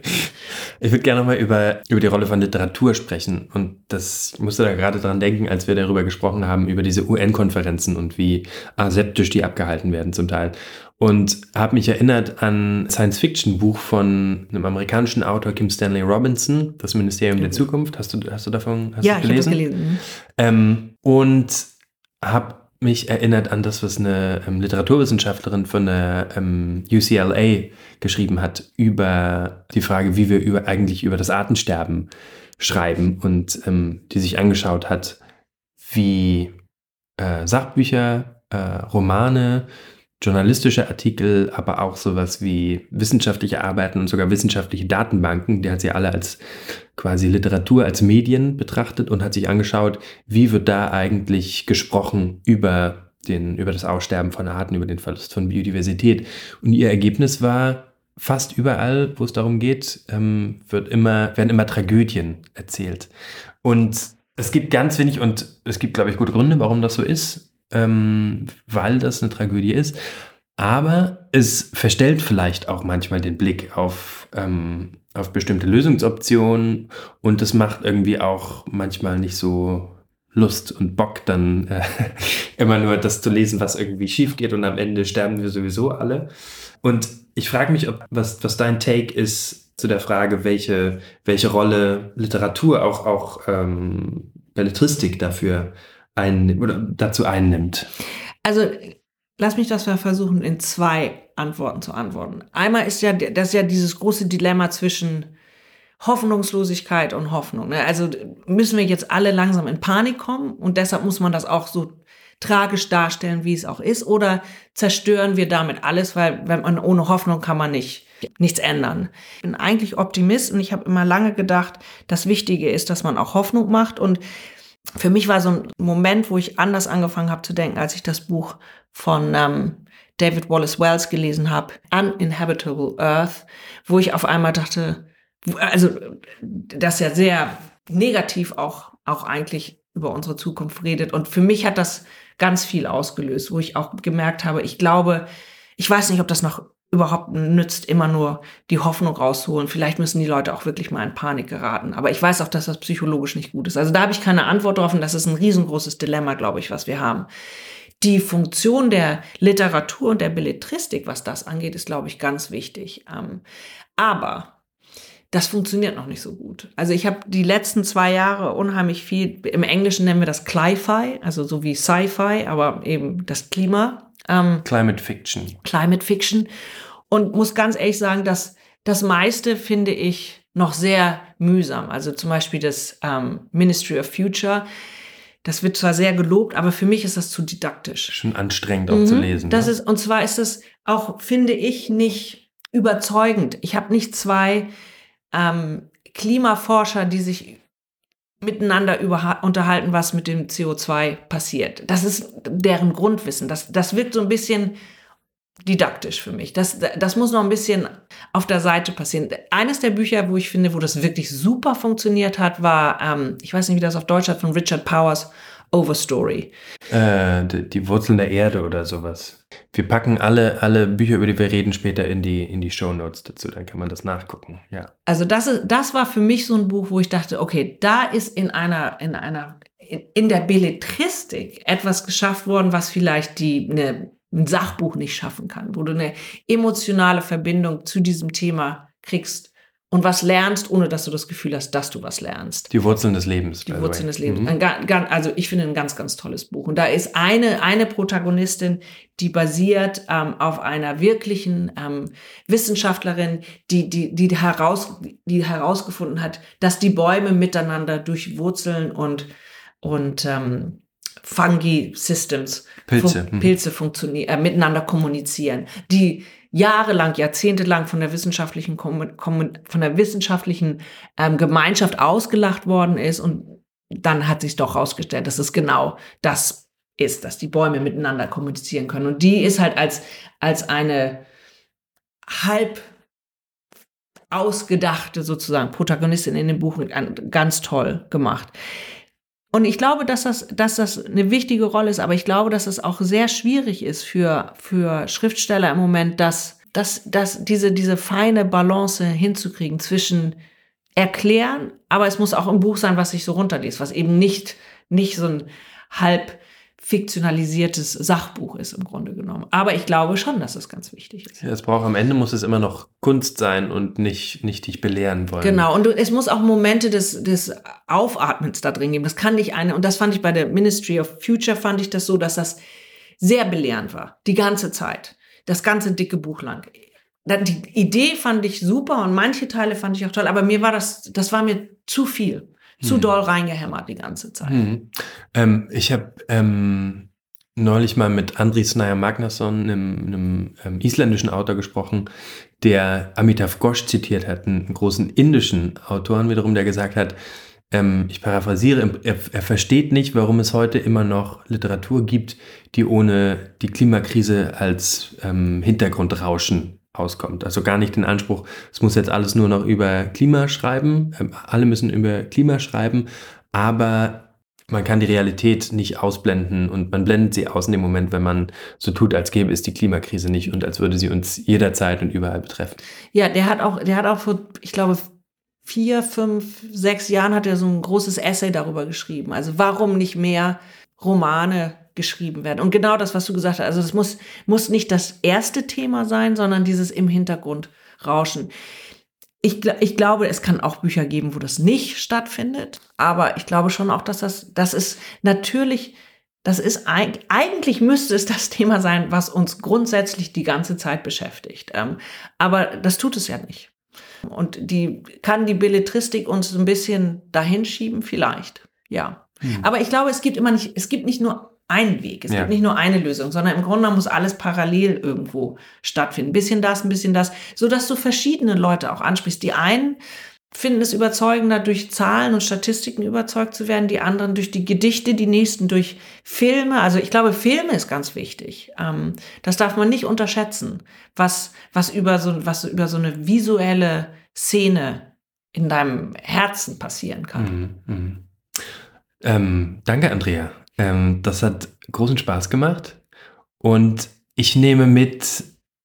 Ich würde gerne nochmal über, über die Rolle von Literatur sprechen. Und das ich musste da gerade dran denken, als wir darüber gesprochen haben, über diese UN-Konferenzen und wie aseptisch die abgehalten werden zum Teil. Und habe mich erinnert an ein Science-Fiction-Buch von einem amerikanischen Autor, Kim Stanley Robinson, Das Ministerium der Zukunft. Hast du, hast du davon hast ja, du ich habe das gelesen? gelesen. Ähm, und habe mich erinnert an das, was eine ähm, Literaturwissenschaftlerin von der ähm, UCLA geschrieben hat über die Frage, wie wir über, eigentlich über das Artensterben schreiben und ähm, die sich angeschaut hat, wie äh, Sachbücher, äh, Romane, journalistische Artikel, aber auch sowas wie wissenschaftliche Arbeiten und sogar wissenschaftliche Datenbanken, die hat sie alle als quasi Literatur, als Medien betrachtet und hat sich angeschaut, wie wird da eigentlich gesprochen über, den, über das Aussterben von Arten, über den Verlust von Biodiversität. Und ihr Ergebnis war, fast überall, wo es darum geht, ähm, wird immer, werden immer Tragödien erzählt. Und es gibt ganz wenig, und es gibt, glaube ich, gute Gründe, warum das so ist, ähm, weil das eine Tragödie ist. Aber es verstellt vielleicht auch manchmal den Blick auf, ähm, auf bestimmte Lösungsoptionen und es macht irgendwie auch manchmal nicht so Lust und Bock, dann äh, immer nur das zu lesen, was irgendwie schief geht und am Ende sterben wir sowieso alle. Und ich frage mich, ob, was, was dein Take ist zu der Frage, welche, welche Rolle Literatur auch, auch ähm, Belletristik dafür ein, oder dazu einnimmt. Also lass mich das mal versuchen, in zwei Antworten zu antworten. Einmal ist ja das ist ja dieses große Dilemma zwischen Hoffnungslosigkeit und Hoffnung. ne? Also müssen wir jetzt alle langsam in Panik kommen und deshalb muss man das auch so tragisch darstellen, wie es auch ist, oder zerstören wir damit alles, weil wenn man ohne Hoffnung kann man nicht nichts ändern. Ich bin eigentlich Optimist und ich habe immer lange gedacht, das Wichtige ist, dass man auch Hoffnung macht und für mich war so ein Moment, wo ich anders angefangen habe zu denken, als ich das Buch von ähm, David Wallace Wells gelesen habe, Uninhabitable Earth, wo ich auf einmal dachte, also das ja sehr negativ auch, auch eigentlich über unsere Zukunft redet. Und für mich hat das ganz viel ausgelöst, wo ich auch gemerkt habe, ich glaube, ich weiß nicht, ob das noch überhaupt nützt, immer nur die Hoffnung rausholen. Vielleicht müssen die Leute auch wirklich mal in Panik geraten. Aber ich weiß auch, dass das psychologisch nicht gut ist. Also da habe ich keine Antwort drauf und das ist ein riesengroßes Dilemma, glaube ich, was wir haben. Die Funktion der Literatur und der Belletristik, was das angeht, ist, glaube ich, ganz wichtig. Ähm, aber das funktioniert noch nicht so gut. Also ich habe die letzten zwei Jahre unheimlich viel, im Englischen nennen wir das Cli-Fi, also so wie Sci-Fi, aber eben das Klima. Ähm, Climate Fiction. Climate Fiction. Und muss ganz ehrlich sagen, dass das meiste finde ich noch sehr mühsam. Also zum Beispiel das ähm, Ministry of Future. Das wird zwar sehr gelobt, aber für mich ist das zu didaktisch. Schon anstrengend auch mhm, zu lesen. Das ne? ist, und zwar ist es auch, finde ich, nicht überzeugend. Ich habe nicht zwei ähm, Klimaforscher, die sich miteinander unterhalten, was mit dem CO2 passiert. Das ist deren Grundwissen. Das, das wirkt so ein bisschen didaktisch für mich. Das, das muss noch ein bisschen auf der Seite passieren. Eines der Bücher, wo ich finde, wo das wirklich super funktioniert hat, war, ähm, ich weiß nicht, wie das auf Deutsch hat, von Richard Powers, Overstory. Äh, die, die, Wurzeln der Erde oder sowas. Wir packen alle, alle Bücher, über die wir reden, später in die, in die Show Notes dazu. Dann kann man das nachgucken. Ja. Also das, ist, das war für mich so ein Buch, wo ich dachte, okay, da ist in einer, in einer, in, in der Belletristik etwas geschafft worden, was vielleicht die, eine, ein Sachbuch nicht schaffen kann, wo du eine emotionale Verbindung zu diesem Thema kriegst und was lernst, ohne dass du das Gefühl hast, dass du was lernst. Die Wurzeln des Lebens. Die Wurzeln des Lebens. Mhm. Ein, also ich finde ein ganz, ganz tolles Buch. Und da ist eine, eine Protagonistin, die basiert ähm, auf einer wirklichen ähm, Wissenschaftlerin, die, die, die, heraus, die herausgefunden hat, dass die Bäume miteinander durch Wurzeln und, und ähm, Fungi Systems, Pilze, fun Pilze funktionieren, äh, miteinander kommunizieren, die jahrelang, jahrzehntelang von der wissenschaftlichen, von der wissenschaftlichen ähm, Gemeinschaft ausgelacht worden ist und dann hat sich doch herausgestellt, dass es genau das ist, dass die Bäume miteinander kommunizieren können. Und die ist halt als, als eine halb ausgedachte sozusagen Protagonistin in dem Buch ganz toll gemacht. Und ich glaube, dass das, dass das eine wichtige Rolle ist, aber ich glaube, dass es auch sehr schwierig ist für, für Schriftsteller im Moment, dass, dass, dass diese, diese feine Balance hinzukriegen zwischen erklären, aber es muss auch ein Buch sein, was sich so runterliest, was eben nicht, nicht so ein halb fiktionalisiertes Sachbuch ist im Grunde genommen. Aber ich glaube schon, dass das ganz wichtig ist. Ja, es braucht am Ende muss es immer noch Kunst sein und nicht, nicht dich belehren wollen. Genau, und es muss auch Momente des, des Aufatmens da drin geben. Das kann nicht eine, und das fand ich bei der Ministry of Future, fand ich das so, dass das sehr belehrend war. Die ganze Zeit. Das ganze dicke Buch lang. Die Idee fand ich super und manche Teile fand ich auch toll, aber mir war das, das war mir zu viel zu hm. doll reingehämmert die ganze Zeit. Hm. Ähm, ich habe ähm, neulich mal mit Andris Naja Magnason, einem, einem ähm, isländischen Autor, gesprochen, der Amitav Ghosh zitiert hat, einen großen indischen Autoren wiederum, der gesagt hat, ähm, ich paraphrasiere, er, er versteht nicht, warum es heute immer noch Literatur gibt, die ohne die Klimakrise als ähm, Hintergrundrauschen auskommt. Also gar nicht den Anspruch, es muss jetzt alles nur noch über Klima schreiben, ähm, alle müssen über Klima schreiben, aber man kann die Realität nicht ausblenden und man blendet sie aus in dem Moment, wenn man so tut, als gäbe es die Klimakrise nicht und als würde sie uns jederzeit und überall betreffen. Ja, der hat auch, der hat auch vor, ich glaube, vier, fünf, sechs Jahren hat er so ein großes Essay darüber geschrieben. Also warum nicht mehr Romane geschrieben werden. Und genau das, was du gesagt hast, also es muss, muss nicht das erste Thema sein, sondern dieses im Hintergrund rauschen. Ich, ich glaube, es kann auch Bücher geben, wo das nicht stattfindet, aber ich glaube schon auch, dass das, das ist natürlich, das ist eigentlich müsste es das Thema sein, was uns grundsätzlich die ganze Zeit beschäftigt. Ähm, aber das tut es ja nicht. Und die kann die Belletristik uns ein bisschen dahin schieben, vielleicht. Ja. Hm. Aber ich glaube, es gibt immer nicht, es gibt nicht nur einen Weg. Es ja. gibt nicht nur eine Lösung, sondern im Grunde muss alles parallel irgendwo stattfinden. Ein bisschen das, ein bisschen das, so dass du verschiedene Leute auch ansprichst. Die einen finden es überzeugender, durch Zahlen und Statistiken überzeugt zu werden, die anderen durch die Gedichte, die nächsten durch Filme. Also ich glaube, Filme ist ganz wichtig. Ähm, das darf man nicht unterschätzen, was, was, über so, was über so eine visuelle Szene in deinem Herzen passieren kann. Mhm, mh. ähm, danke, Andrea. Ähm, das hat großen Spaß gemacht. Und ich nehme mit,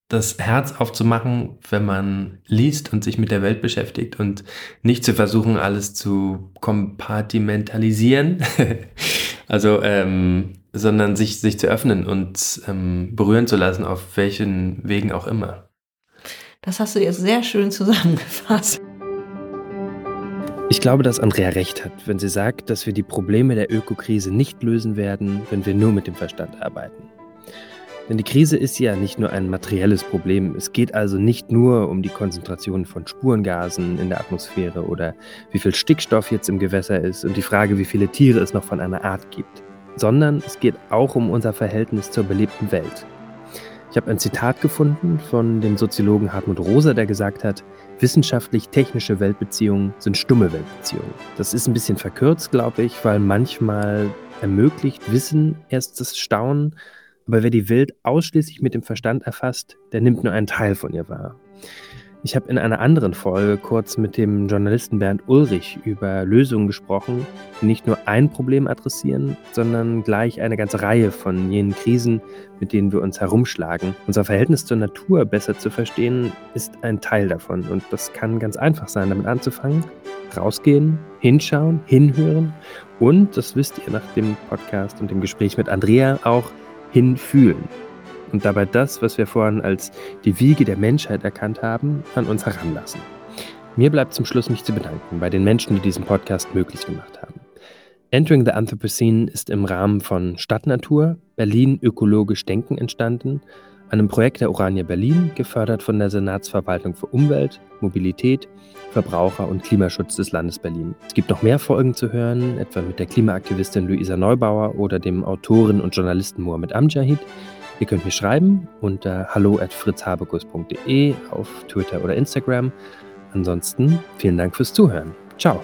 das Herz aufzumachen, wenn man liest und sich mit der Welt beschäftigt und nicht zu versuchen, alles zu kompartimentalisieren, also, ähm, sondern sich, sich zu öffnen und ähm, berühren zu lassen, auf welchen Wegen auch immer. Das hast du jetzt sehr schön zusammengefasst. Ich glaube, dass Andrea recht hat, wenn sie sagt, dass wir die Probleme der Ökokrise nicht lösen werden, wenn wir nur mit dem Verstand arbeiten. Denn die Krise ist ja nicht nur ein materielles Problem. Es geht also nicht nur um die Konzentration von Spurengasen in der Atmosphäre oder wie viel Stickstoff jetzt im Gewässer ist und die Frage, wie viele Tiere es noch von einer Art gibt, sondern es geht auch um unser Verhältnis zur belebten Welt. Ich habe ein Zitat gefunden von dem Soziologen Hartmut Rosa, der gesagt hat, wissenschaftlich-technische Weltbeziehungen sind stumme Weltbeziehungen. Das ist ein bisschen verkürzt, glaube ich, weil manchmal ermöglicht Wissen erst das Staunen aber wer die Welt ausschließlich mit dem Verstand erfasst, der nimmt nur einen Teil von ihr wahr. Ich habe in einer anderen Folge kurz mit dem Journalisten Bernd Ulrich über Lösungen gesprochen, die nicht nur ein Problem adressieren, sondern gleich eine ganze Reihe von jenen Krisen, mit denen wir uns herumschlagen. Unser Verhältnis zur Natur besser zu verstehen, ist ein Teil davon. Und das kann ganz einfach sein, damit anzufangen. Rausgehen, hinschauen, hinhören und, das wisst ihr nach dem Podcast und dem Gespräch mit Andrea, auch hinfühlen und dabei das, was wir vorhin als die Wiege der Menschheit erkannt haben, an uns heranlassen. Mir bleibt zum Schluss mich zu bedanken bei den Menschen, die diesen Podcast möglich gemacht haben. Entering the Anthropocene ist im Rahmen von Stadtnatur Berlin ökologisch denken entstanden einem Projekt der Urania Berlin, gefördert von der Senatsverwaltung für Umwelt, Mobilität, Verbraucher und Klimaschutz des Landes Berlin. Es gibt noch mehr Folgen zu hören, etwa mit der Klimaaktivistin Luisa Neubauer oder dem Autoren und Journalisten Mohamed Amjahid. Ihr könnt mir schreiben unter hallo@fritzhabekus.de auf Twitter oder Instagram. Ansonsten vielen Dank fürs Zuhören. Ciao.